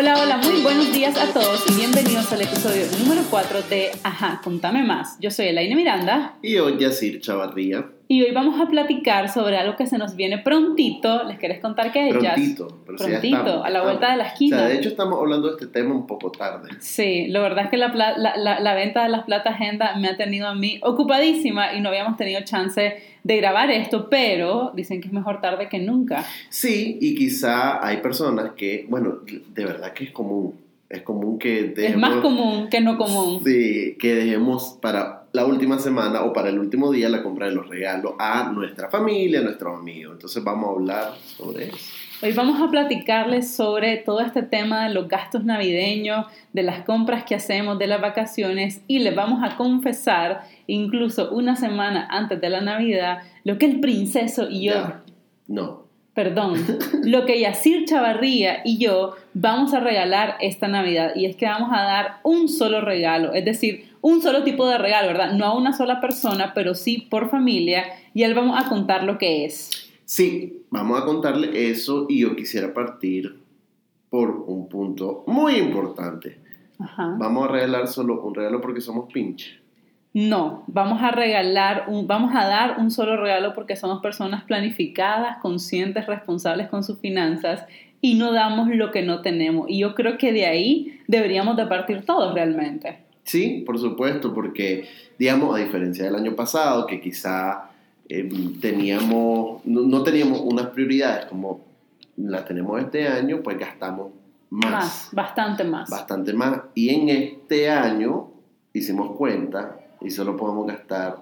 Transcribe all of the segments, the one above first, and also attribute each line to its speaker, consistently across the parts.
Speaker 1: Hola, hola, muy buenos días a todos y bienvenidos al episodio número 4 de Ajá, contame más. Yo soy Elaine Miranda.
Speaker 2: Y hoy Yacir Chavarría.
Speaker 1: Y hoy vamos a platicar sobre algo que se nos viene prontito. ¿Les querés contar qué es?
Speaker 2: Prontito,
Speaker 1: pero prontito, a la vuelta de la esquina.
Speaker 2: O sea, de hecho estamos hablando de este tema un poco tarde.
Speaker 1: Sí, la verdad es que la, la, la, venta de las plata agenda me ha tenido a mí ocupadísima y no habíamos tenido chance de grabar esto, pero dicen que es mejor tarde que nunca.
Speaker 2: Sí, y quizá hay personas que, bueno, de verdad que es común. Es común que
Speaker 1: dejemos, Es más común que no común.
Speaker 2: Sí, que dejemos para la última semana o para el último día la compra de los regalos a nuestra familia, a nuestros amigos. Entonces vamos a hablar sobre eso.
Speaker 1: Hoy vamos a platicarles sobre todo este tema de los gastos navideños, de las compras que hacemos, de las vacaciones y les vamos a confesar, incluso una semana antes de la Navidad, lo que el princeso y yo...
Speaker 2: No.
Speaker 1: Perdón, lo que Yacir Chavarría y yo vamos a regalar esta Navidad y es que vamos a dar un solo regalo, es decir, un solo tipo de regalo, ¿verdad? No a una sola persona, pero sí por familia. Y él vamos a contar lo que es.
Speaker 2: Sí, vamos a contarle eso y yo quisiera partir por un punto muy importante. Vamos a regalar solo un regalo porque somos pinche.
Speaker 1: No, vamos a regalar, un, vamos a dar un solo regalo porque somos personas planificadas, conscientes, responsables con sus finanzas y no damos lo que no tenemos. Y yo creo que de ahí deberíamos de partir todos realmente.
Speaker 2: Sí, por supuesto, porque, digamos, a diferencia del año pasado, que quizá em, teníamos, no, teníamos unas prioridades como las tenemos este año, pues gastamos más. Más,
Speaker 1: bastante más.
Speaker 2: Bastante más. Y en este año hicimos cuenta y solo podemos gastar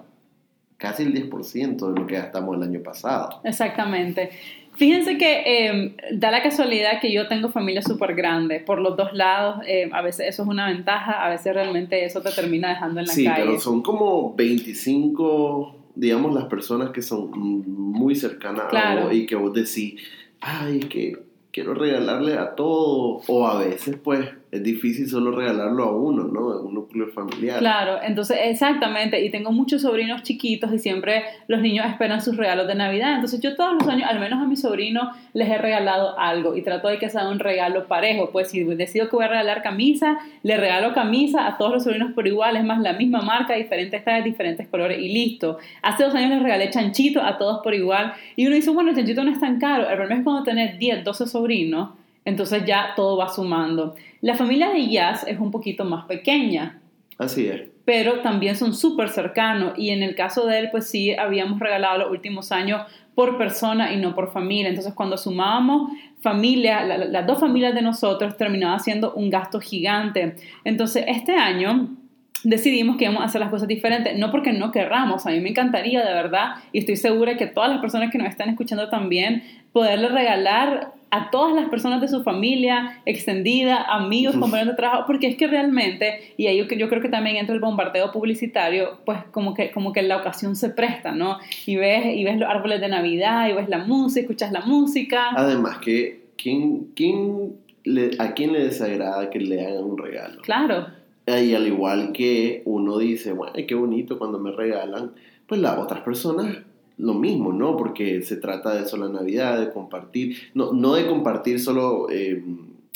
Speaker 2: casi el 10% de lo que gastamos el año pasado.
Speaker 1: Exactamente. Fíjense que em, da la casualidad que yo tengo familia súper grande por los dos lados. Em, a veces eso es una ventaja, a veces realmente eso te termina dejando en la calle.
Speaker 2: Sí, pero son como 25, digamos, las personas que son muy cercanas a vos y que vos decís, ay, que quiero regalarle a todos. O a veces, pues, es difícil solo regalarlo a uno, ¿no? A un núcleo familiar.
Speaker 1: Claro, entonces exactamente, y tengo muchos sobrinos chiquitos y siempre los niños esperan sus regalos de Navidad, entonces yo todos los años, al menos a mis sobrinos, les he regalado algo y trato de que sea un regalo parejo, pues si decido que voy a regalar camisa, le regalo camisa a todos los sobrinos por igual, es más la misma marca, diferentes tallas, diferentes colores y listo. Hace dos años les regalé chanchito a todos por igual y uno dice, bueno, el chanchito no es tan caro, el problema es cuando tenés 10, 12 sobrinos, entonces ya todo va sumando. La familia de Jazz es un poquito más pequeña.
Speaker 2: Así es.
Speaker 1: Pero también son súper cercanos y en el caso de él, pues sí, habíamos regalado los últimos años por persona y no por familia. Entonces cuando sumábamos familia, las dos familias de nosotros, terminaba siendo un gasto gigante. Entonces este año decidimos que íbamos a hacer las cosas diferentes, no porque no querramos, a mí me encantaría de verdad y estoy segura que todas las personas que nos están escuchando también poderle regalar a todas las personas de su familia extendida, amigos, compañeros de trabajo, porque es que realmente, y ahí yo, yo, creo que también entra el bombardeo publicitario, pues como que, como que la ocasión se presta, ¿no? Y ves, y ves los árboles de Navidad, y ves la música, escuchas la música.
Speaker 2: Además que, ¿quién, quién le, ¿a quién le desagrada que le hagan un regalo?
Speaker 1: Claro.
Speaker 2: Y al igual que uno dice, bueno, qué bonito cuando me regalan, pues las otras personas lo mismo, ¿no? Porque se trata de eso la Navidad, de compartir, no, no de compartir solo eh,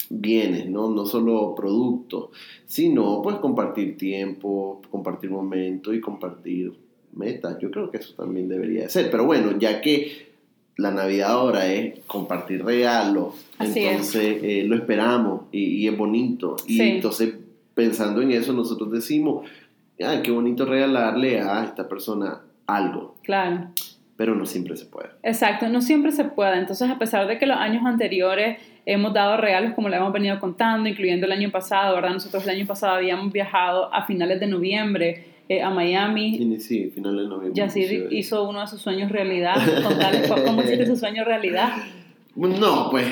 Speaker 2: bienes, ¿no? No solo productos, sino pues compartir tiempo, compartir momentos y compartir metas. Yo creo que eso también debería de ser. Pero bueno, ya que la Navidad ahora es compartir regalos, entonces eh, lo esperamos y, es bonito. Y entonces pensando en eso nosotros decimos, ah, qué bonito regalarle a esta persona algo.
Speaker 1: Claro
Speaker 2: pero no siempre se puede.
Speaker 1: Exacto, no siempre se puede. Entonces, a pesar de que los años anteriores hemos dado regalos como le hemos venido contando, incluyendo el año pasado, ¿verdad? Nosotros el año pasado habíamos viajado a finales de noviembre eh, a Miami.
Speaker 2: Sí, finales de noviembre.
Speaker 1: Yacir hizo uno de sus sueños realidad. Contarles cómo hiciste su sueño realidad.
Speaker 2: No, pues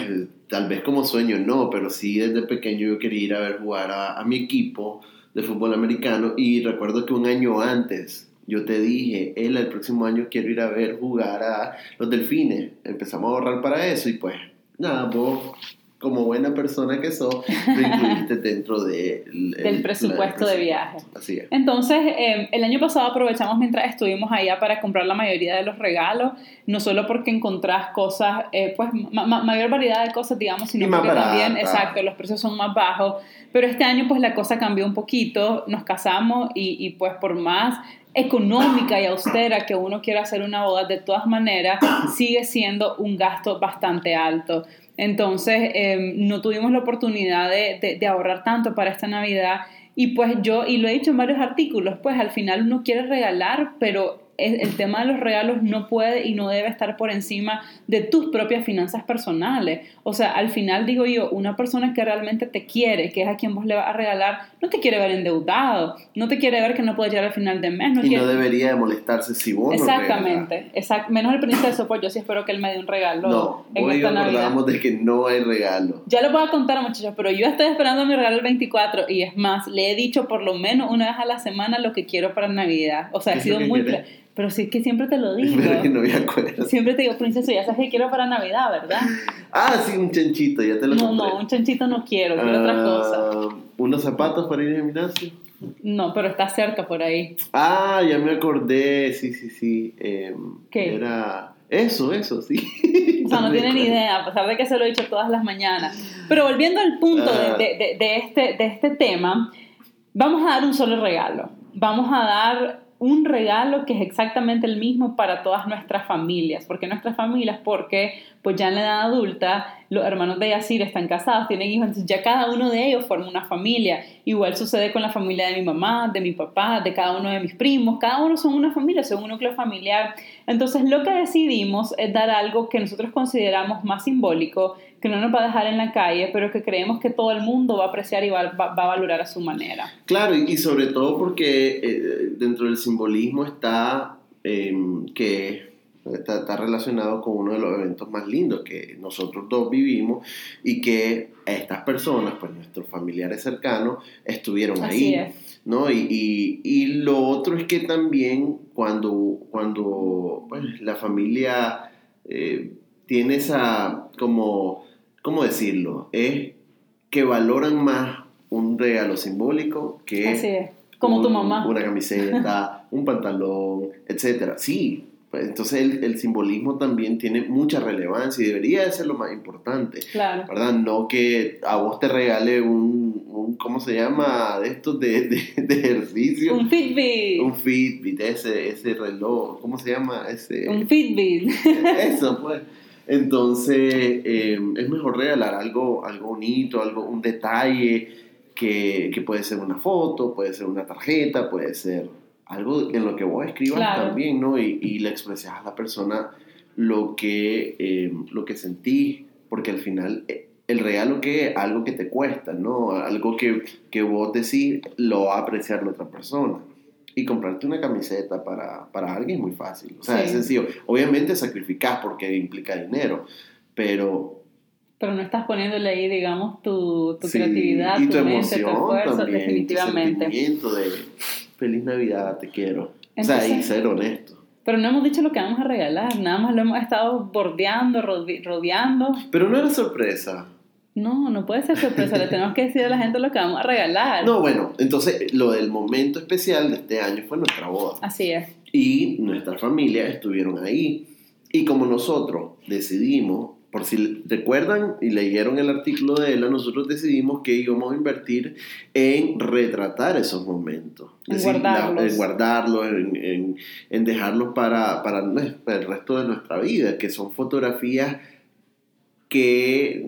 Speaker 2: tal vez como sueño no, pero sí desde pequeño yo quería ir a ver jugar a, a mi equipo de fútbol americano y recuerdo que un año antes yo te dije, él el próximo año quiero ir a ver jugar a los delfines. Empezamos a ahorrar para eso y pues nada, vos como buena persona que sos, lo incluiste dentro de el,
Speaker 1: del presupuesto de viaje.
Speaker 2: Así es.
Speaker 1: Entonces, eh, el año pasado aprovechamos mientras estuvimos allá para comprar la mayoría de los regalos, no solo porque encontrás cosas, eh, pues ma ma mayor variedad de cosas, digamos, sino porque también,
Speaker 2: barata.
Speaker 1: exacto, los precios son más bajos. Pero este año, pues la cosa cambió un poquito, nos casamos y, y pues por más económica y austera que uno quiera hacer una boda, de todas maneras sigue siendo un gasto bastante alto. Entonces, eh, no tuvimos la oportunidad de, de, de, ahorrar tanto para esta Navidad. Y pues yo, y lo he dicho en varios artículos, pues al final uno quiere regalar, pero el tema de los regalos no puede y no debe estar por encima de tus propias finanzas personales. O sea, al final digo yo, una persona que realmente te quiere, que es a quien vos le vas a regalar, no te quiere ver endeudado, no te quiere ver que no puedes llegar al final de mes. No
Speaker 2: y
Speaker 1: quiere...
Speaker 2: no debería de molestarse si vos
Speaker 1: Exactamente, no exact... menos el princeso, pues yo sí espero que él me dé un regalo.
Speaker 2: No,
Speaker 1: en
Speaker 2: hoy
Speaker 1: esta
Speaker 2: acordamos de que no hay regalo.
Speaker 1: Ya lo voy a contar, muchachos, pero yo estoy esperando mi regalo el 24 y es más, le he dicho por lo menos una vez a la semana lo que quiero para Navidad. O sea, he sido muy clara. Pero sí es que siempre te lo digo.
Speaker 2: Pero que no me acuerdo.
Speaker 1: Siempre te digo, princesa, ya sabes que quiero para Navidad, ¿verdad?
Speaker 2: Ah, sí, un chanchito, ya te lo
Speaker 1: No,
Speaker 2: compré.
Speaker 1: no, un chanchito no quiero, quiero otra cosa.
Speaker 2: ¿Unos zapatos para ir al gimnasio?
Speaker 1: No, pero está cerca por ahí.
Speaker 2: Ah, ya me acordé, sí, sí, sí. Eh,
Speaker 1: ¿Qué?
Speaker 2: Era... Eso, eso, sí.
Speaker 1: O sea, no tienen idea, a pesar de que se lo he dicho todas las mañanas. Pero volviendo al punto
Speaker 2: Ah.
Speaker 1: de, de, de, este, de este tema, vamos a dar un solo regalo. Vamos a dar un regalo que es exactamente el mismo para todas nuestras familias. ¿Por qué nuestras familias? Porque pues ya en la edad adulta los hermanos de Yacir están casados, tienen hijos, entonces ya cada uno de ellos forma una familia. Igual sucede con la familia de mi mamá, de mi papá, de cada uno de mis primos, cada uno son una familia, son un núcleo familiar. Entonces lo que decidimos es dar algo que nosotros consideramos más simbólico, que no nos va a dejar en la calle, pero que creemos que todo el mundo va a apreciar y va, va, va a valorar a su manera.
Speaker 2: Claro, y, y sobre todo porque eh, dentro del simbolismo está eh, que está, está, relacionado con uno de los eventos más lindos que nosotros dos vivimos y que estas personas, pues nuestros familiares cercanos, estuvieron
Speaker 1: Así
Speaker 2: ahí.
Speaker 1: Es.
Speaker 2: ¿no? Y, y, y, lo otro es que también cuando, cuando pues, la familia eh, tiene esa, como, ¿cómo decirlo? Es que valoran más un regalo simbólico que
Speaker 1: Así es. Como
Speaker 2: un,
Speaker 1: tu mamá.
Speaker 2: una camiseta, un pantalón, etcétera. Sí, pues entonces el, el, simbolismo también tiene mucha relevancia y debería de ser lo más importante.
Speaker 1: Claro.
Speaker 2: ¿Verdad? No que a vos te regale un, un ¿cómo se llama? De estos de, de, de, ejercicio.
Speaker 1: Un Fitbit.
Speaker 2: Un Fitbit, ese, ese reloj, ¿cómo se llama? Ese,
Speaker 1: un Fitbit.
Speaker 2: Eso, pues. Entonces, eh, es mejor regalar algo, algo bonito, algo, un detalle que, que puede ser una foto, puede ser una tarjeta, puede ser algo en lo que vos escribas
Speaker 1: claro.
Speaker 2: también, ¿no? Y, y, le expresas a la persona lo que, eh, lo que sentís, porque al final eh, el regalo que es algo que te cuesta, ¿no? Algo que, que vos decís lo va a apreciar la otra persona. Y comprarte una camiseta para, para alguien es muy fácil, o sea,
Speaker 1: sí.
Speaker 2: es sencillo. Obviamente sacrificás porque implica dinero, pero
Speaker 1: pero no estás poniéndole ahí, digamos, tu, tu
Speaker 2: sí,
Speaker 1: creatividad,
Speaker 2: y
Speaker 1: tu,
Speaker 2: tu
Speaker 1: mente,
Speaker 2: emoción
Speaker 1: tu esfuerzo,
Speaker 2: también,
Speaker 1: definitivamente.
Speaker 2: Tu sentimiento de feliz Navidad, te quiero. Entonces, o sea, y ser honesto.
Speaker 1: Pero no hemos dicho lo que vamos a regalar, nada más lo hemos estado bordeando, rodeando.
Speaker 2: Pero no era sorpresa.
Speaker 1: No, no puede ser sorpresa, le tenemos que decir a la gente lo que vamos a regalar.
Speaker 2: No, bueno, entonces lo del momento especial de este año fue nuestra boda.
Speaker 1: Así es.
Speaker 2: Y nuestra familia estuvieron ahí. Y como nosotros decidimos por si recuerdan y leyeron el artículo de ella, nosotros decidimos que íbamos a invertir en retratar esos momentos.
Speaker 1: En guardarlos.
Speaker 2: En guardarlos, en, en, en, dejarlos para, para, el resto de nuestra vida, que son fotografías que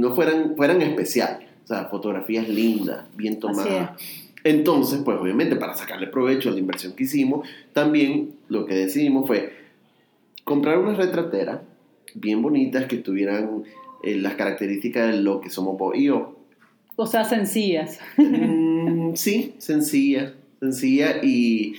Speaker 2: no fueran, fueran especiales, o sea, fotografías lindas, bien tomadas. Entonces, pues obviamente para sacarle provecho a la inversión que hicimos, también lo que decidimos fue comprar una retratera bien bonitas que tuvieran eh, las características de lo que somos vos y yo.
Speaker 1: O sea, sencillas.
Speaker 2: Mm, sí, sencilla, sencilla y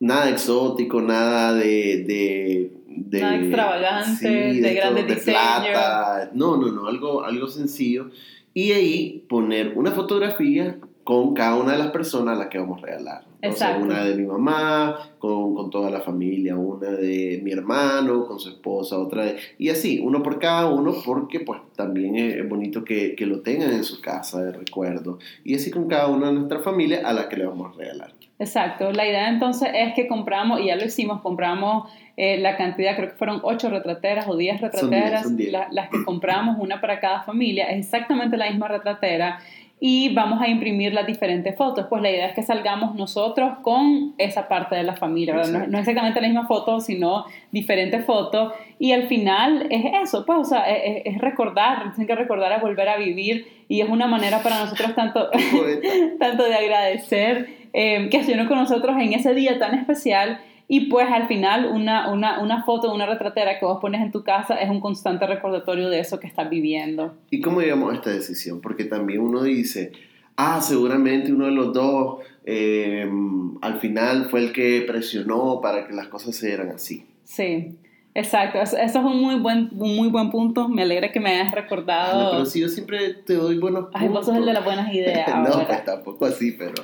Speaker 2: nada exótico, nada de... de, de
Speaker 1: nada extravagante,
Speaker 2: sí,
Speaker 1: de, de grandes
Speaker 2: de. Plata. No, no, no, algo, algo sencillo. Y ahí poner una fotografía con cada una de las personas a las que vamos a regalar. Entonces,
Speaker 1: Exacto.
Speaker 2: una de mi mamá, con, con toda la familia, una de mi hermano, con su esposa, otra de... Y así, uno por cada uno, porque pues también es, es bonito que, que lo tengan en su casa de recuerdo. Y así con cada una de nuestra familia a la que le vamos a regalar.
Speaker 1: Exacto, la idea entonces es que compramos, y ya lo hicimos, compramos eh, la cantidad, creo que fueron ocho retrateras o diez
Speaker 2: Son diez,
Speaker 1: retrateras,
Speaker 2: son diez.
Speaker 1: la- las que compramos, una para cada familia, es exactamente la misma retratera y vamos a imprimir las diferentes fotos. Pues la idea es que salgamos nosotros con esa parte de la familia. No, exactamente la misma foto, sino diferentes fotos y al final es eso, pues, o sea, es, es recordar, tienen que recordar a volver a vivir y es una manera para nosotros tanto tanto de agradecer eh, que estuvieron con nosotros en ese día tan especial y pues al final una, una, una foto, una retratera que vos pones en tu casa es un constante recordatorio de eso que estás viviendo.
Speaker 2: ¿Y cómo llegamos a esta decisión? Porque también uno dice, ah, seguramente uno de los dos eh, al final fue el que presionó para que las cosas se dieran así.
Speaker 1: Sí, exacto. Eso, es un muy buen, un muy buen punto. Me alegra que me hayas
Speaker 2: Ah, no,
Speaker 1: recordado.
Speaker 2: pero si yo siempre te doy buenos puntos.
Speaker 1: Ay, vos sos el de las buenas ideas.
Speaker 2: no, pues tampoco así, pero...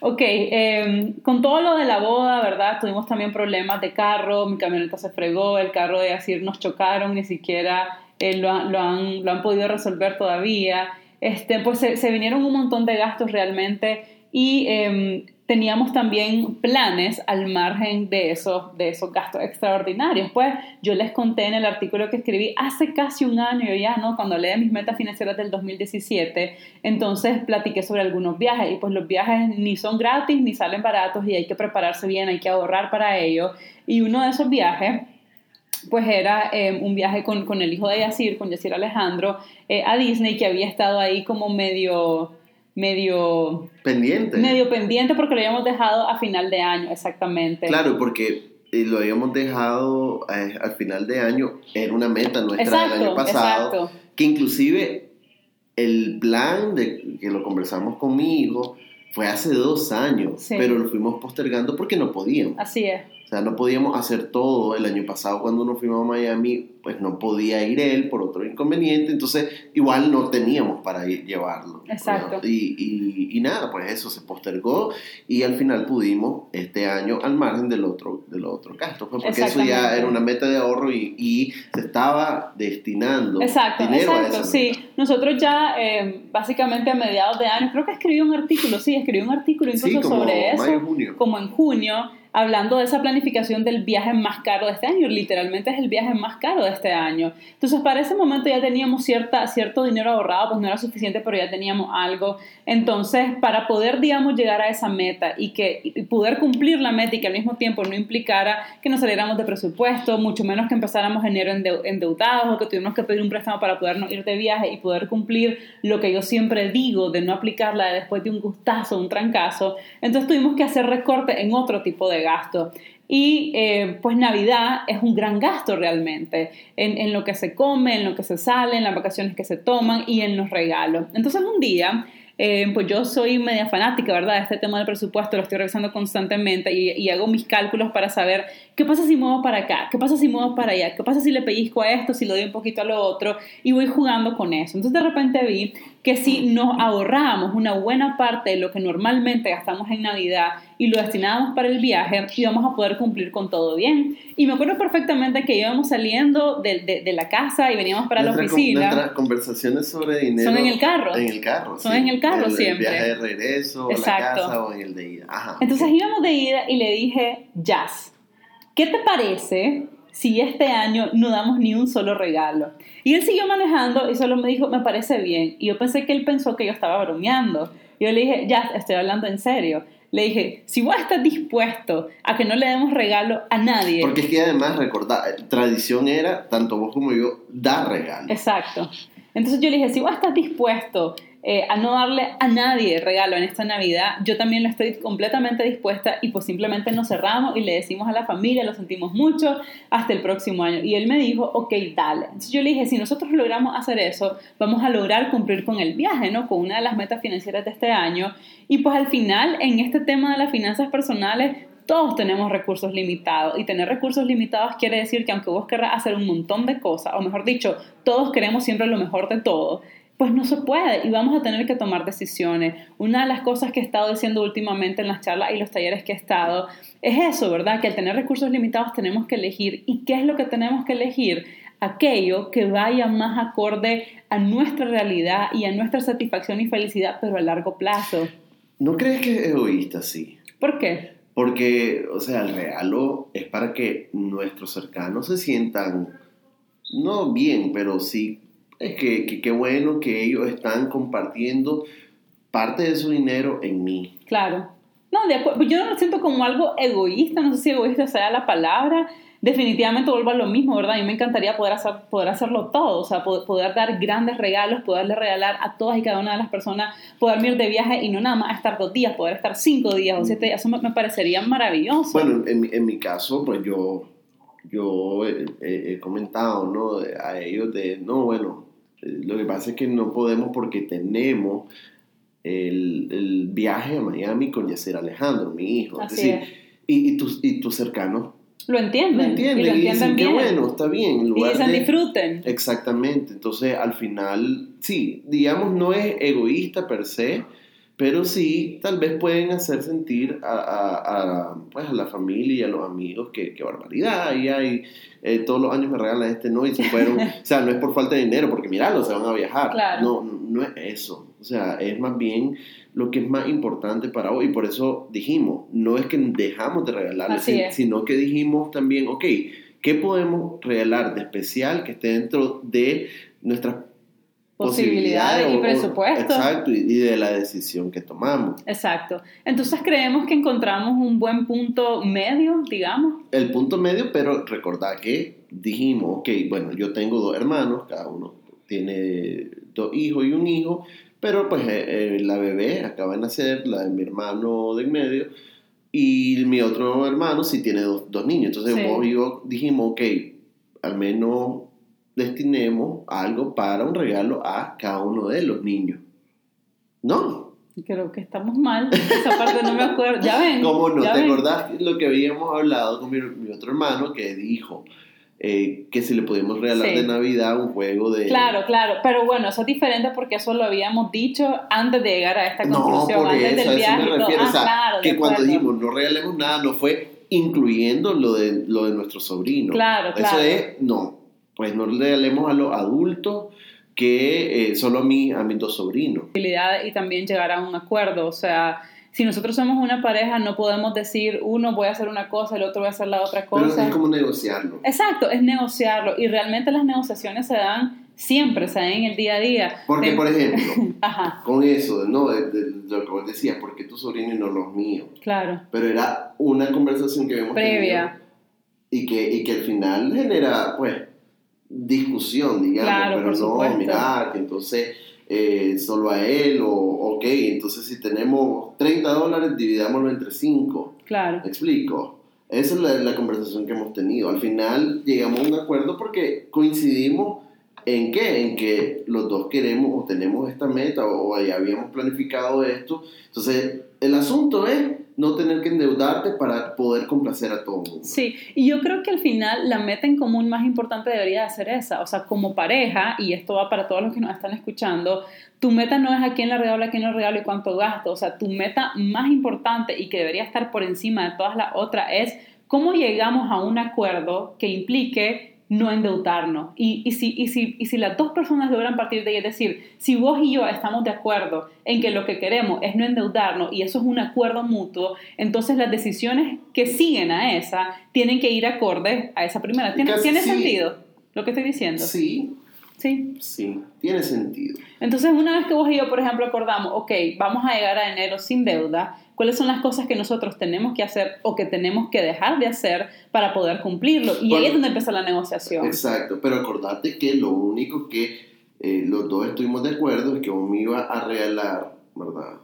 Speaker 1: Ok, eh, con todo lo de la boda, ¿verdad? Tuvimos también problemas de carro, mi camioneta se fregó, el carro de Asir nos chocaron, ni siquiera eh, lo, han- lo, han, lo han podido resolver todavía. Este, pues se, se vinieron un montón de gastos realmente y eh, teníamos también planes al margen de esos, de esos gastos extraordinarios. Pues yo les conté en el artículo que escribí hace casi un año ya, ¿no? Cuando hablé de mis metas financieras del 2017, entonces platiqué sobre algunos viajes y pues los viajes ni son gratis ni salen baratos y hay que prepararse bien, hay que ahorrar para ello. Y uno de esos viajes pues era eh, un viaje con, con el hijo de Yacir, con Yacir Alejandro, eh, a Disney, que había estado ahí como medio, medio,
Speaker 2: Pendiente.
Speaker 1: medio pendiente porque lo habíamos dejado a final de año, exactamente.
Speaker 2: Claro, porque eh, lo habíamos dejado eh, al final de año, era una meta nuestra
Speaker 1: exacto,
Speaker 2: del año pasado,
Speaker 1: exacto.
Speaker 2: que inclusive el plan de que lo conversamos con mi hijo fue hace dos años,
Speaker 1: Sí.
Speaker 2: pero lo fuimos postergando porque no podíamos.
Speaker 1: Así es.
Speaker 2: O sea, no podíamos hacer todo. El año pasado cuando nos fuimos a Miami, pues no podía ir él por otro inconveniente, entonces igual no teníamos para ir, llevarlo.
Speaker 1: Exacto.
Speaker 2: Y, y, y nada, pues eso se postergó y al final pudimos este año al margen del otro, del otro gasto, pues, porque eso ya era una meta de ahorro y, y se estaba destinando
Speaker 1: Exacto,
Speaker 2: dinero a
Speaker 1: exacto,
Speaker 2: esa
Speaker 1: sí.
Speaker 2: meta.
Speaker 1: Nosotros ya eh, básicamente a mediados de año, creo que escribí un artículo, sí, escribí un artículo incluso
Speaker 2: Sí,
Speaker 1: sobre eso.
Speaker 2: mayo, junio.
Speaker 1: como en junio, hablando de esa planificación del viaje más caro de este año. Literalmente es el viaje más caro de este año. Entonces, para ese momento ya teníamos cierta, cierto dinero ahorrado, pues no era suficiente, pero ya teníamos algo. Entonces, para poder, digamos, llegar a esa meta y que y poder cumplir la meta y que al mismo tiempo no implicara que nos saliéramos de presupuesto, mucho menos que empezáramos enero endeu- endeudados o que tuvimos que pedir un préstamo para podernos ir de viaje y poder cumplir lo que yo siempre digo de no aplicarla después de un gustazo, un trancazo. Entonces tuvimos que hacer recorte en otro tipo de gasto. Y eh, pues Navidad es un gran gasto realmente en, en lo que se come, en lo que se sale, en las vacaciones que se toman y en los regalos. Entonces un día, eh, pues yo soy media fanática, ¿verdad? Este tema del presupuesto lo estoy revisando constantemente y, hago mis cálculos para saber qué pasa si muevo para acá, qué pasa si muevo para allá, qué pasa si le pellizco a esto, si le doy un poquito a lo otro y voy jugando con eso. Entonces de repente vi que si nos ahorrábamos una buena parte de lo que normalmente gastamos en Navidad y lo destinábamos para el viaje, íbamos a poder cumplir con todo bien. Y me acuerdo perfectamente que íbamos saliendo de, de- de la casa y veníamos para
Speaker 2: Nuestra
Speaker 1: la oficina.
Speaker 2: Nuestras conversaciones sobre dinero.
Speaker 1: Son en el carro.
Speaker 2: En el carro.
Speaker 1: Son
Speaker 2: sí.
Speaker 1: en el carro
Speaker 2: el,
Speaker 1: siempre.
Speaker 2: El viaje de regreso,
Speaker 1: Exacto.
Speaker 2: la casa o en el de ida. Ajá.
Speaker 1: Entonces íbamos de ida y le dije, Jazz, ¿qué te parece si este año no damos ni un solo regalo? Y él siguió manejando y solo me dijo, me parece bien. Y yo pensé que él pensó que yo estaba bromeando. Yo le dije, Jazz, estoy hablando en serio. Le dije, si vos estás dispuesto a que no le demos regalo a nadie.
Speaker 2: Porque es que además, recordar, tradición era, tanto vos como yo, dar regalos.
Speaker 1: Exacto. Entonces yo le dije, si vos estás dispuesto eh, a no darle a nadie regalo en esta Navidad, yo también lo estoy completamente dispuesta y pues simplemente nos cerramos y le decimos a la familia, lo sentimos mucho, hasta el próximo año. Y él me dijo, ok, dale. Entonces yo le dije, si nosotros logramos hacer eso, vamos a lograr cumplir con el viaje, ¿no? Con una de las metas financieras de este año. Y pues al final, en este tema de las finanzas personales, todos tenemos recursos limitados y tener recursos limitados quiere decir que aunque vos querrás hacer un montón de cosas, o mejor dicho, todos queremos siempre lo mejor de todo, pues no se puede y vamos a tener que tomar decisiones. Una de las cosas que he estado diciendo últimamente en las charlas y los talleres que he estado es eso, ¿verdad? Que al tener recursos limitados tenemos que elegir. ¿Y qué es lo que tenemos que elegir? Aquello que vaya más acorde a nuestra realidad y a nuestra satisfacción y felicidad, pero a largo plazo.
Speaker 2: ¿No crees que es egoísta, sí?
Speaker 1: ¿Por qué?
Speaker 2: Porque, o sea, el regalo es para que nuestros cercanos se sientan, no bien, pero sí es que qué bueno que ellos están compartiendo parte de su dinero en mí.
Speaker 1: Claro. No, de acuerdo. Yo no lo siento como algo egoísta, no sé si egoísta sea la palabra. Definitivamente vuelvo a lo mismo, ¿verdad? A mí me encantaría poder, hacer, poder hacerlo todo, o sea, poder, dar grandes regalos, poderle regalar a todas y cada una de las personas, poder ir de viaje y no nada más estar dos días, poder estar cinco días o siete días, eso me, parecería maravilloso.
Speaker 2: Bueno, en, en mi caso, pues yo, yo he comentado, ¿no? A ellos de, no, bueno, lo que pasa es que no podemos porque tenemos el, el viaje a Miami con Yacer Alejandro, mi hijo. Así es Y, y, tus, y tus cercanos
Speaker 1: lo entienden.
Speaker 2: Lo entienden. Y, lo entienden bien. bueno, está bien.
Speaker 1: y dicen disfruten.
Speaker 2: Exactamente. Entonces, al final, sí, digamos, no es egoísta per se, pero sí, tal vez pueden hacer sentir a, a, a, pues, a la familia y a los amigos que, que barbaridad, y hay, eh, todos los años me regalan este no y se fueron, o sea, no es por falta de dinero, porque miralo, se van a viajar, no, no es eso, o sea, es más bien lo que es más importante para hoy, y por eso dijimos, no es que dejamos de regalarles, sino que dijimos también, ok, ¿qué podemos regalar de especial que esté dentro de nuestras
Speaker 1: posibilidades y presupuesto.
Speaker 2: Exacto, y de la decisión que tomamos.
Speaker 1: Exacto. Entonces creemos que encontramos un buen punto medio, digamos.
Speaker 2: El punto medio, pero recordad que dijimos, ok, bueno, yo tengo dos hermanos, cada uno tiene dos hijos y un hijo, pero pues eh, eh, la bebé acaba de nacer, la de mi hermano de en medio, y mi otro hermano sí tiene dos, dos niños. Entonces vos y yo dijimos, ok, al menos destinemos algo para un regalo a cada uno de los niños. ¿No?
Speaker 1: Creo que estamos mal. Esa parte no me acuerdo. Ya ven.
Speaker 2: ¿Cómo no? ¿Te acordás lo que habíamos hablado con mi, otro hermano que dijo eh, que si le podíamos regalar de Navidad un juego de.
Speaker 1: Claro, claro. Pero bueno, eso es diferente porque eso lo habíamos dicho antes de llegar a esta conclusión.
Speaker 2: No, por
Speaker 1: antes
Speaker 2: eso,
Speaker 1: del
Speaker 2: viaje. me refiero.
Speaker 1: Ah, claro,
Speaker 2: que cuando dijimos no regalemos nada, no fue incluyendo lo de, lo de nuestro sobrino.
Speaker 1: Claro,
Speaker 2: claro. Eso es, no, pues no le regalemos a los adultos que eh, solo a mí, a mis dos sobrinos.
Speaker 1: Y también llegar a un acuerdo, o sea, si nosotros somos una pareja, no podemos decir uno voy a hacer una cosa, el otro voy a hacer la otra cosa.
Speaker 2: Pero es como negociarlo.
Speaker 1: Exacto, es negociarlo. Y realmente las negociaciones se dan siempre, se dan en el día a día.
Speaker 2: Porque, por ejemplo, con eso, ¿no? De, lo que vos decías, porque tu sobrino y no los míos.
Speaker 1: Claro.
Speaker 2: Pero era una conversación que habíamos
Speaker 1: Previa.
Speaker 2: y que, y que al final genera, pues, discusión, digamos, pero no, mira, que entonces eh, solo a él, o ok, entonces si tenemos 30 dólares, dividámoslo entre 5.
Speaker 1: Claro.
Speaker 2: ¿Me explico? Esa es la, la, conversación que hemos tenido. Al final llegamos a un acuerdo porque coincidimos en qué, en que los dos queremos o tenemos esta meta o, ya habíamos planificado esto. Entonces, el asunto es no tener que endeudarte para poder complacer a todo el mundo.
Speaker 1: Sí, y yo creo que al final la meta en común más importante debería de ser esa, o sea, como pareja, y esto va para todos los que nos están escuchando, tu meta no es a quién le regalo, a quién le regalo y cuánto gasto, o sea, tu meta más importante y que debería estar por encima de todas las otras es cómo llegamos a un acuerdo que implique no endeudarnos. Y, y, si, y, si, y si las dos personas logran partir de ahí, es decir, si vos y yo estamos de acuerdo en que lo que queremos es no endeudarnos y eso es un acuerdo mutuo, entonces las decisiones que siguen a esa tienen que ir acorde a esa primera. ¿Tiene, ¿tiene sentido lo que estoy diciendo?
Speaker 2: Sí.
Speaker 1: Sí.
Speaker 2: Sí, tiene sentido.
Speaker 1: Entonces, una vez que vos y yo, por ejemplo, acordamos, ok, vamos a llegar a enero sin deuda, cuáles son las cosas que nosotros tenemos que hacer o que tenemos que dejar de hacer para poder cumplirlo. Y ahí es donde empieza la negociación.
Speaker 2: Exacto, pero acordate que lo único que eh, los dos estuvimos de acuerdo es que me iba a regalar, ¿verdad?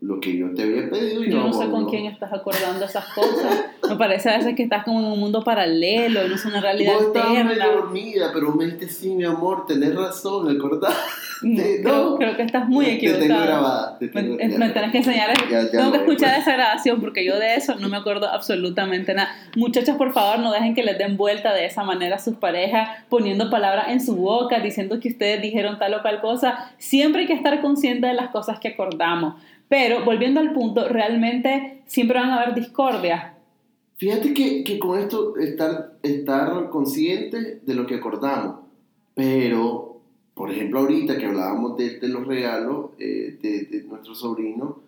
Speaker 2: Lo que yo te había pedido. Y
Speaker 1: Yo no sé con
Speaker 2: ¿no?
Speaker 1: quién estás acordando esas cosas. Me parece a veces que estás como en un mundo paralelo no es una realidad
Speaker 2: Vos
Speaker 1: alterna.
Speaker 2: dormida, pero me dijiste, sí, mi amor, tenés razón, ¿acordás?
Speaker 1: No,
Speaker 2: Sí,
Speaker 1: creo,
Speaker 2: no.
Speaker 1: creo que estás muy
Speaker 2: Te tengo
Speaker 1: equivocado.
Speaker 2: grabada. Te
Speaker 1: Me,
Speaker 2: tengo,
Speaker 1: es-
Speaker 2: ya.
Speaker 1: me tenés que enseñar,
Speaker 2: Ya- ya
Speaker 1: tengo que
Speaker 2: voy,
Speaker 1: escuchar
Speaker 2: pues.
Speaker 1: esa grabación porque yo de eso no me acuerdo absolutamente nada. Muchachos, por favor, no dejen que les den vuelta de esa manera a sus parejas, poniendo palabras en su boca, diciendo que ustedes dijeron tal o cual cosa. Siempre hay que estar consciente de las cosas que acordamos. Pero volviendo al punto, realmente siempre van a haber discordias.
Speaker 2: Fíjate que, que con esto estar, estar consciente de lo que acordamos, pero, por ejemplo, ahorita que hablábamos de, de los regalos eh, de, de nuestro sobrino,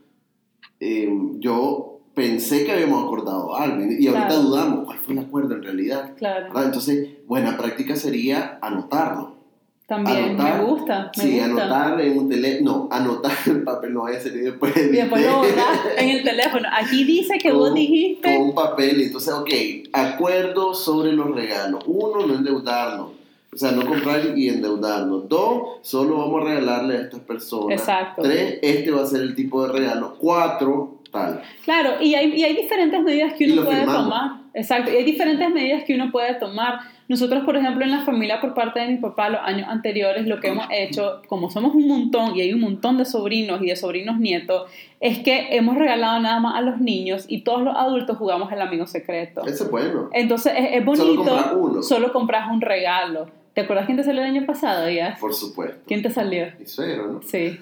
Speaker 2: eh, yo pensé que habíamos acordado algo y ahorita
Speaker 1: Claro.
Speaker 2: dudamos cuál fue el acuerdo en realidad.
Speaker 1: Claro,
Speaker 2: ¿verdad? Entonces, buena práctica sería anotarlo.
Speaker 1: También
Speaker 2: Anotar,
Speaker 1: me gusta, me
Speaker 2: sí,
Speaker 1: gusta.
Speaker 2: anotar en un teléfono, no, anotar en papel no vaya a ser y después
Speaker 1: Y después lo en el teléfono. Aquí dice que vos
Speaker 2: Con-
Speaker 1: dijiste.
Speaker 2: Con un papel, entonces, ok, acuerdo sobre los regalos. Uno, no endeudarnos. O sea, no comprar y endeudarnos. Dos, solo vamos a regalarle a estas personas.
Speaker 1: Exacto.
Speaker 2: Tres, este va a ser el tipo de regalo. Cuatro, tal.
Speaker 1: Claro, y hay, y hay diferentes medidas que uno puede
Speaker 2: firmamos.
Speaker 1: tomar. Exacto, y hay diferentes medidas que uno puede tomar. Nosotros, por ejemplo, en la familia por parte de mi papá, los años anteriores, lo que hemos hecho, como somos un montón y hay un montón de sobrinos y de sobrinos nietos, es que hemos regalado nada más a los niños y todos los adultos jugamos el amigo secreto.
Speaker 2: Ese es bueno.
Speaker 1: Entonces es, es
Speaker 2: Solo
Speaker 1: bonito,
Speaker 2: compras uno.
Speaker 1: solo compras un regalo. ¿Te acuerdas quién te salió el año pasado, ya?
Speaker 2: Por supuesto.
Speaker 1: ¿Quién te salió?
Speaker 2: Mi suegro, ¿no?
Speaker 1: Sí.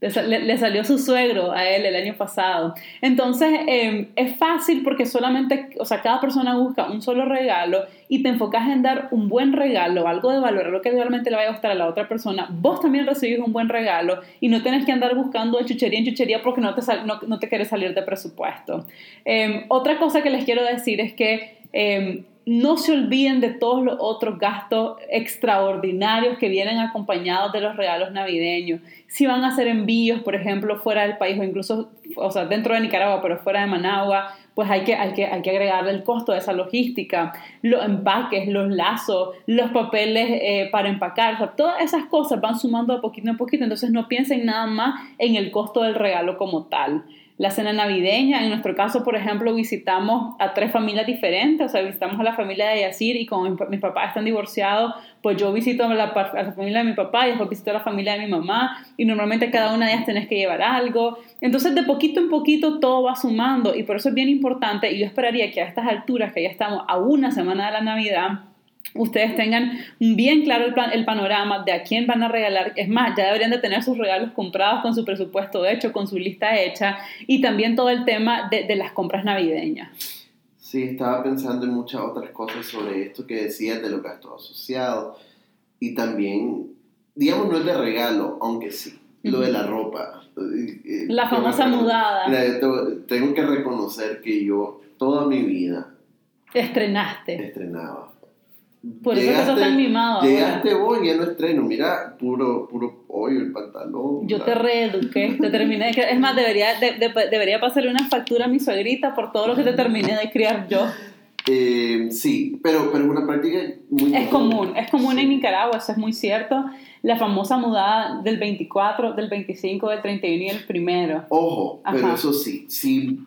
Speaker 1: Le, sa- le- le salió su suegro a él el año pasado. Entonces, eh, es fácil porque solamente, o sea, cada persona busca un solo regalo y te enfocas en dar un buen regalo, algo de valor, algo que realmente le vaya a gustar a la otra persona. Vos también recibís un buen regalo y no tienes que andar buscando chuchería en chuchería porque no te, no, te quieres salir de presupuesto. Eh, otra cosa que les quiero decir es que eh, no se olviden de todos los otros gastos extraordinarios que vienen acompañados de los regalos navideños. Si van a hacer envíos, por ejemplo, fuera del país o incluso, o sea, dentro de Nicaragua, pero fuera de Managua, pues hay que, hay que, hay que agregarle el costo de esa logística, los empaques, los lazos, los papeles eh, para empacar, o todas esas cosas van sumando de poquito en poquito, entonces no piensen nada más en el costo del regalo como tal la cena navideña. En nuestro caso, por ejemplo, visitamos a tres familias diferentes, o sea, visitamos a la familia de Yacir y como mi- mis papás están divorciados, pues yo visito a la, par- a la familia de mi papá y después visito a la familia de mi mamá y normalmente cada una de ellas tenés que llevar algo. Entonces, de poquito en poquito todo va sumando y por eso es bien importante y yo esperaría que a estas alturas, que ya estamos a una semana de la Navidad, ustedes tengan bien claro el, plan- el panorama de a quién van a regalar. Es más, ya deberían de tener sus regalos comprados con su presupuesto hecho, con su lista hecha y también todo el tema de, de las compras navideñas.
Speaker 2: Sí, estaba pensando en muchas otras cosas sobre esto que decías de los gastos asociados. Y también, digamos, no es de regalo, aunque sí, lo de la ropa. Eh, eh,
Speaker 1: La famosa mudada.
Speaker 2: Mira, tengo que reconocer que yo toda mi vida
Speaker 1: Estrenaste.
Speaker 2: estrenaba.
Speaker 1: Por eso que sos tan mimado. ahora.
Speaker 2: Llegaste vos y ya no estreno. Mira, puro, puro hoyo el pantalón.
Speaker 1: Yo
Speaker 2: la-
Speaker 1: te reeduqué, te terminé de. Es más, debería, de- de- debería pasarle una factura a mi suegrita por todo lo que te terminé de criar yo.
Speaker 2: Eh, sí, pero, pero es una práctica muy
Speaker 1: Es común, es común
Speaker 2: Sí.
Speaker 1: en Nicaragua, eso es muy cierto. La famosa mudada del 24, del 25, del 31 y el primero.
Speaker 2: Ojo, pero
Speaker 1: Ajá.
Speaker 2: eso sí, si,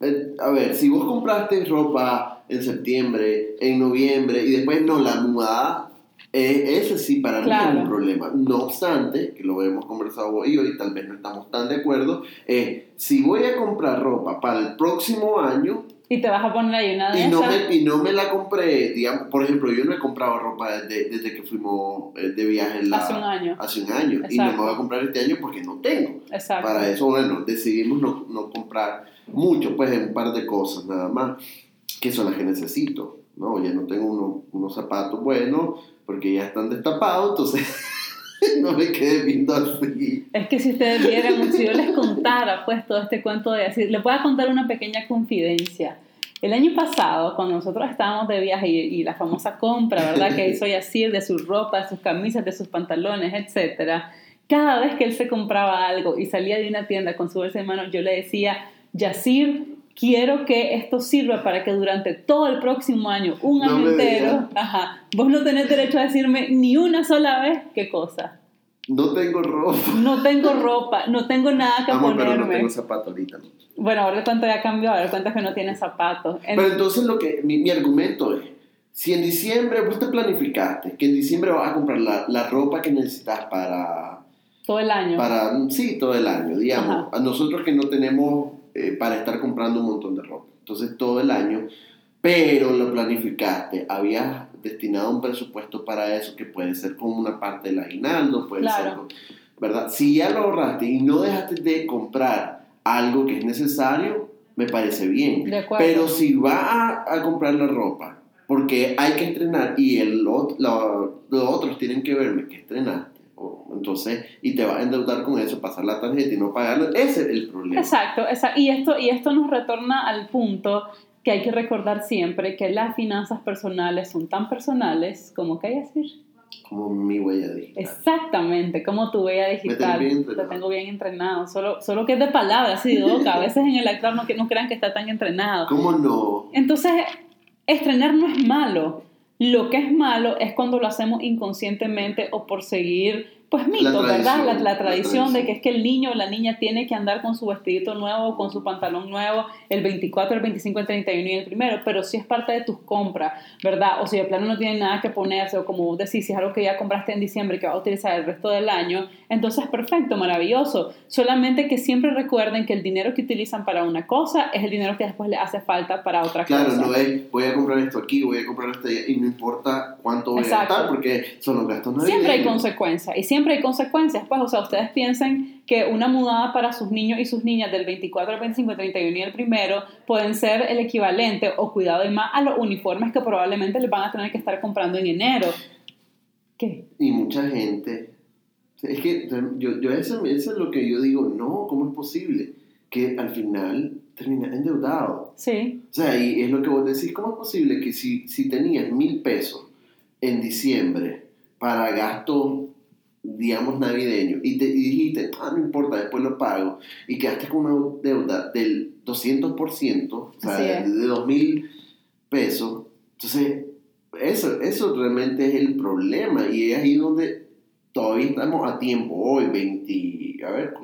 Speaker 2: eh, a ver, si vos compraste ropa en septiembre, en noviembre y después no la mudada, eh, ese sí para mí
Speaker 1: Claro.
Speaker 2: es un problema. No obstante, que lo hemos conversado vos y yo y tal vez no estamos tan de acuerdo, es si voy a comprar ropa para el próximo año
Speaker 1: Y te vas a poner ahí una de
Speaker 2: y no,
Speaker 1: esas.
Speaker 2: me, y no me la compré, digamos, por ejemplo, yo no he comprado ropa desde, desde que fuimos eh, de viaje la-
Speaker 1: Hace un año.
Speaker 2: hace un año y no me
Speaker 1: Exacto.
Speaker 2: voy a comprar este año porque no tengo.
Speaker 1: Exacto.
Speaker 2: Para eso, bueno, decidimos no, no comprar mucho, pues en un par de cosas nada más, las que necesito, ¿no? Ya no tengo uno- unos zapatos buenos porque ya están destapados, entonces no me quedé viendo así.
Speaker 1: Es que si ustedes vieran, si yo les contara pues todo este cuento de así, les voy a contar una pequeña confidencia. El año pasado, cuando nosotros estábamos de viaje y, y la famosa compra, ¿verdad? Que hizo Yacir de su ropa, de sus camisas, de sus pantalones, etcétera. Cada vez que él se compraba algo y salía de una tienda con su bolsa en mano, yo le decía, Yacir, quiero que esto sirva para que durante todo el próximo año, un
Speaker 2: No
Speaker 1: año entero, ajá, vos no tenés derecho a decirme ni una sola vez qué cosa.
Speaker 2: no tengo ropa.
Speaker 1: No tengo ropa, no tengo nada que
Speaker 2: Amor,
Speaker 1: ponerme.
Speaker 2: pero no tengo zapatos ahorita.
Speaker 1: Bueno, ahora el cuento ya cambió, ahora es que no tiene zapatos. En-
Speaker 2: Pero entonces lo que, mi, mi argumento es, si en diciembre vos te planificaste que en diciembre vas a comprar la, la ropa que necesitas para,
Speaker 1: todo el año.
Speaker 2: para, sí, todo el año, digamos, a nosotros que no tenemos eh, para estar comprando un montón de ropa, entonces todo el año, pero lo planificaste, habías destinado un presupuesto para eso que puede ser como una parte del aguinaldo, puede ser,
Speaker 1: Claro.
Speaker 2: con- ¿verdad? Si ya lo ahorraste y no dejaste de comprar algo que es necesario, me parece bien.
Speaker 1: De acuerdo.
Speaker 2: Pero si va a, a comprar la ropa, porque hay que estrenar y el, lo- los otros tienen que verme que estrenaste, entonces, y te vas a endeudar con eso, pasar la tarjeta y no pagarlo, ese es el problema.
Speaker 1: Exacto, exacto. Y esto, y esto nos retorna al punto que hay que recordar siempre que las finanzas personales son tan personales como que hay decir.
Speaker 2: Como mi huella digital.
Speaker 1: Exactamente, como tu huella digital. Te tengo bien entrenado. Solo, solo que es de palabras y de boca. A veces en el actuar no, no crean que está tan entrenado.
Speaker 2: ¿Cómo no?
Speaker 1: Entonces, estrenar no es malo. Lo que es malo es cuando lo hacemos inconscientemente o por seguir, pues mitos,
Speaker 2: La
Speaker 1: ¿verdad? La, la
Speaker 2: la
Speaker 1: tradición de
Speaker 2: tradición.
Speaker 1: que es que el niño o la niña tiene que andar con su vestidito nuevo, con su pantalón nuevo, el 24, el 25, el 31 y el primero, pero si es parte de tus compras, ¿verdad? O si de plano no tiene nada que ponerse, o como vos decís, si es algo que ya compraste en diciembre y que vas a utilizar el resto del año, entonces perfecto, maravilloso. Solamente que siempre recuerden que el dinero que utilizan para una cosa es el dinero que después le hace falta para otra
Speaker 2: Claro,
Speaker 1: cosa.
Speaker 2: no es voy a comprar esto aquí, voy a comprar esto allá, y no importa cuánto voy
Speaker 1: Exacto.
Speaker 2: a gastar, porque son los gastos navideños.
Speaker 1: Siempre hay consecuencias y siempre hay consecuencias, pues, o sea, ustedes piensen que una mudada para sus niños y sus niñas del 24 al 25, 31 y el primero pueden ser el equivalente o cuidado y más a los uniformes que probablemente les van a tener que estar comprando en enero. ¿Qué?
Speaker 2: Y mucha gente, es que yo, yo eso, eso es lo que yo digo, no, ¿cómo es posible? Que al final terminas endeudado.
Speaker 1: Sí,
Speaker 2: O sea, y es lo que vos decís, ¿cómo es posible que si, si tenías mil pesos en diciembre para gasto, digamos, navideño, y, te, y dijiste, ah, no importa, después lo pago, y quedaste con una deuda del 200%, o sea, de, de 2 mil pesos, entonces, eso, eso realmente es el problema, y es ahí donde todavía estamos a tiempo, hoy, 20, a ver,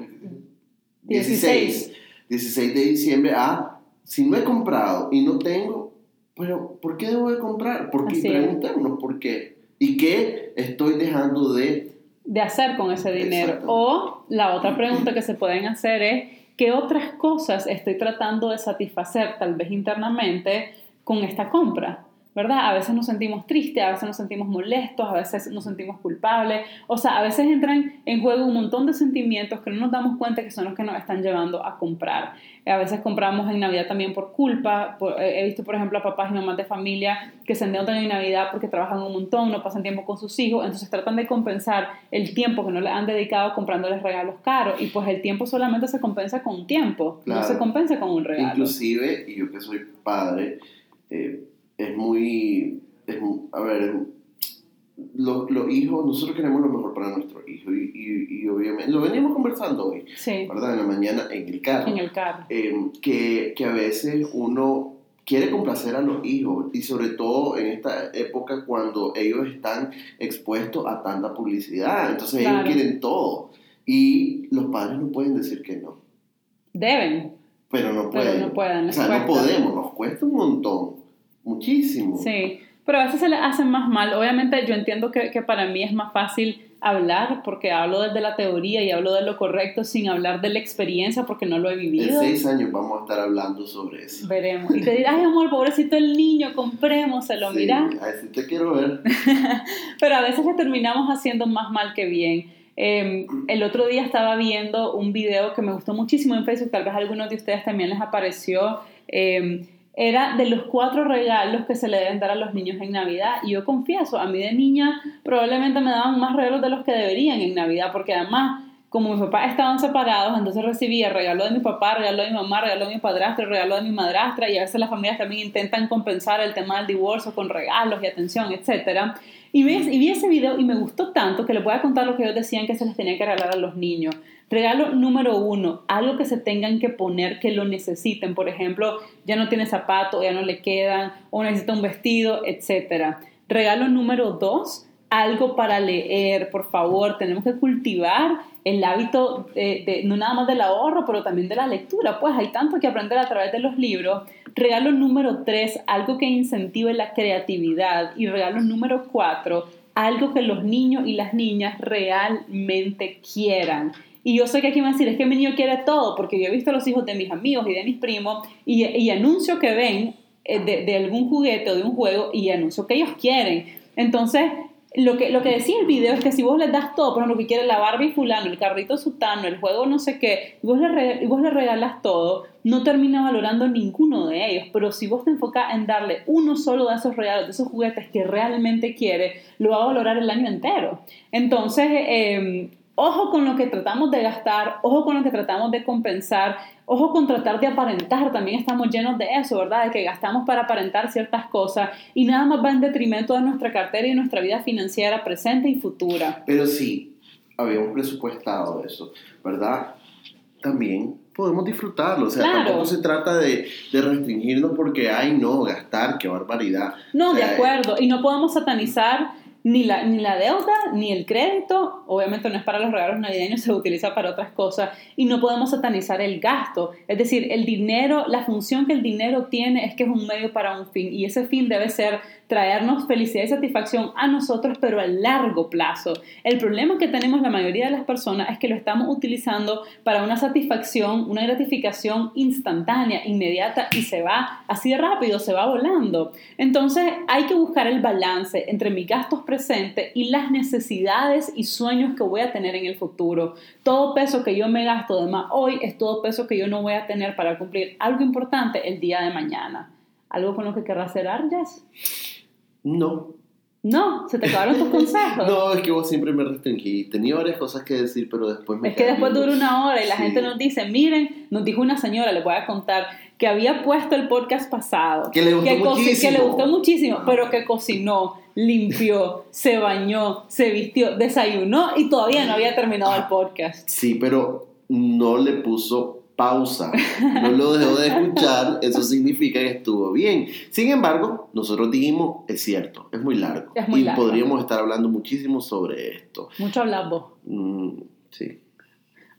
Speaker 2: 16, 16 de diciembre, ah, si no he comprado y no tengo, pero ¿por qué debo de comprar? ¿Por qué?
Speaker 1: Así es.
Speaker 2: Preguntémonos por qué. ¿Y qué estoy dejando de...
Speaker 1: de hacer con ese dinero. O la otra pregunta que se pueden hacer es, ¿qué otras cosas estoy tratando de satisfacer, tal vez internamente, con esta compra? ¿Verdad? A veces nos sentimos tristes, a veces nos sentimos molestos, a veces nos sentimos culpables. O sea, a veces entran en juego un montón de sentimientos que no nos damos cuenta que son los que nos están llevando a comprar. A veces compramos en Navidad también por culpa. Eh, he visto, por ejemplo, a papás y mamás de familia que se endeudan en Navidad porque trabajan un montón, no pasan tiempo con sus hijos, entonces tratan de compensar el tiempo que no le han dedicado comprándoles regalos caros. Y pues el tiempo solamente se compensa con un tiempo, no
Speaker 2: Claro.
Speaker 1: se compensa con un regalo.
Speaker 2: Inclusive, y yo que soy padre, eh, es muy... es a ver, los, los hijos, nosotros queremos lo mejor para nuestros hijos y, y, y obviamente, lo venimos conversando hoy,
Speaker 1: Sí,
Speaker 2: ¿verdad? En la mañana en el carro.
Speaker 1: en el carro.
Speaker 2: eh, que, que a veces uno quiere complacer a los hijos y sobre todo en esta época cuando ellos están expuestos a tanta publicidad, entonces
Speaker 1: Claro.
Speaker 2: ellos quieren todo y los padres no pueden decir que no,
Speaker 1: Deben,
Speaker 2: pero no
Speaker 1: pero
Speaker 2: pueden.
Speaker 1: no pueden.
Speaker 2: o sea, no podemos, nos cuesta un montón, muchísimo.
Speaker 1: Sí, pero a veces se le hacen más mal. Obviamente yo entiendo que, que para mí es más fácil hablar porque hablo desde la teoría y hablo de lo correcto sin hablar de la experiencia porque no lo he
Speaker 2: En
Speaker 1: vivido.
Speaker 2: seis años vamos a estar hablando sobre eso.
Speaker 1: Veremos. Y te dirás, ay amor, pobrecito el niño, comprémoselo,
Speaker 2: Sí,
Speaker 1: mira.
Speaker 2: así te quiero ver.
Speaker 1: Pero a veces le terminamos haciendo más mal que bien. Eh, el otro día estaba viendo un video que me gustó muchísimo en Facebook, tal vez a algunos de ustedes también les apareció. eh, era de los cuatro regalos que se le deben dar a los niños en Navidad. Y yo confieso, a mí de niña probablemente me daban más regalos de los que deberían en Navidad, porque además, como mis papás estaban separados, entonces recibía regalo de mi papá, regalo de mi mamá, regalo de mi padrastro, regalo de mi madrastra, y a veces las familias también intentan compensar el tema del divorcio con regalos y atención, etcétera. Y vi, ese video y me gustó tanto que les voy a contar lo que ellos decían que se les tenía que regalar a los niños. Regalo número uno, algo que se tengan que poner que lo necesiten. Por ejemplo, ya no tiene zapatos, ya no le quedan, o necesita un vestido, etc. Regalo número dos, algo para leer, por favor, tenemos que cultivar el hábito de, no nada más del ahorro, pero también de la lectura, pues hay tanto que aprender a través de los libros. Regalo número tres, algo que incentive la creatividad. Y regalo número cuatro, algo que los niños y las niñas realmente quieran. Y yo sé que aquí me van a decir, es que mi niño quiere todo, porque yo he visto a los hijos de mis amigos y de mis primos y, y anuncio que ven eh, de, de, algún juguete o de un juego y anuncio que ellos quieren. Entonces, lo que, lo que decía el video es que si vos les das todo, por ejemplo, que quiere la Barbie fulano, el carrito sutano, el juego no sé qué, y vos le, y vos le regalas todo, no termina valorando ninguno de ellos. Pero si vos te enfocas en darle uno solo de esos regalos, de esos juguetes que realmente quiere, lo va a valorar el año entero. Entonces, eh, Ojo con lo que tratamos de gastar, ojo con lo que tratamos de compensar, ojo con tratar de aparentar, también estamos llenos de eso, ¿verdad? De que gastamos para aparentar ciertas cosas y nada más va en detrimento de nuestra cartera y nuestra vida financiera presente y futura.
Speaker 2: Pero sí, habíamos presupuestado eso, ¿verdad? También podemos disfrutarlo, o sea, tampoco se trata de, de, restringirnos porque, ay, no, gastar, qué barbaridad.
Speaker 1: No, de acuerdo, y no podemos satanizar ni la, ni la deuda, ni el crédito, obviamente no es para los regalos navideños, se utiliza para otras cosas y no podemos satanizar el gasto. Es decir, el dinero, la función que el dinero tiene es que es un medio para un fin y ese fin debe ser traernos felicidad y satisfacción a nosotros, pero a largo plazo. El problema que tenemos la mayoría de las personas es que lo estamos utilizando para una satisfacción, una gratificación instantánea, inmediata y se va así de rápido, se va volando. Entonces hay que buscar el balance entre mis gastos presentes y las necesidades y sueños que voy a tener en el futuro. Todo peso que yo me gasto de más hoy es todo peso que yo no voy a tener para cumplir algo importante el día de mañana. ¿Algo con lo que querrás cerrar, Jess?
Speaker 2: No.
Speaker 1: No, se te acabaron tus consejos.
Speaker 2: no, es que vos siempre me restringí. Tenía varias cosas que decir, pero después me.
Speaker 1: Es que después dura una hora y la gente nos dice: Miren, nos dijo una señora, le voy a contar, que había puesto el podcast pasado.
Speaker 2: Que le gustó muchísimo.
Speaker 1: Que le gustó muchísimo, pero que cocinó, limpió, se bañó, se vistió, desayunó y todavía no había terminado el podcast.
Speaker 2: Sí, pero no le puso pausa, no lo dejó de escuchar, eso significa que estuvo bien. Sin embargo, nosotros dijimos, es cierto, es muy largo. y podríamos estar hablando muchísimo sobre esto.
Speaker 1: Mucho hablamos.
Speaker 2: Mm, sí.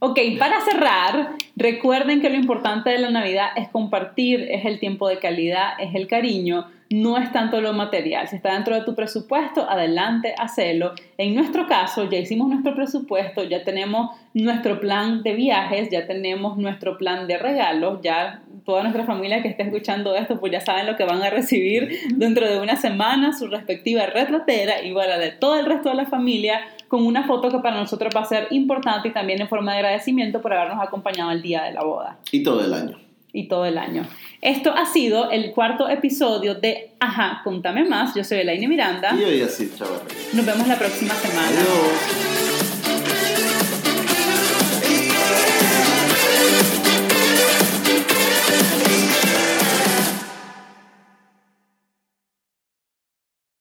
Speaker 1: Ok, para cerrar, recuerden que lo importante de la Navidad es compartir, es el tiempo de calidad, es el cariño no es tanto lo material. Si está dentro de tu presupuesto, adelante, hacelo. En nuestro caso, ya hicimos nuestro presupuesto, ya tenemos nuestro plan de viajes, ya tenemos nuestro plan de regalos, ya toda nuestra familia que esté escuchando esto, pues ya saben lo que van a recibir dentro de una semana, su respectiva retratera, igual a de todo el resto de la familia, con una foto que para nosotros va a ser importante y también en forma de agradecimiento por habernos acompañado el día de la boda.
Speaker 2: Y todo el año
Speaker 1: y todo el año. Esto ha sido el cuarto episodio de Ajá, contame más. Yo soy Elaine Miranda.
Speaker 2: Y yo soy Chavarri.
Speaker 1: Nos vemos la próxima semana.
Speaker 2: Adiós.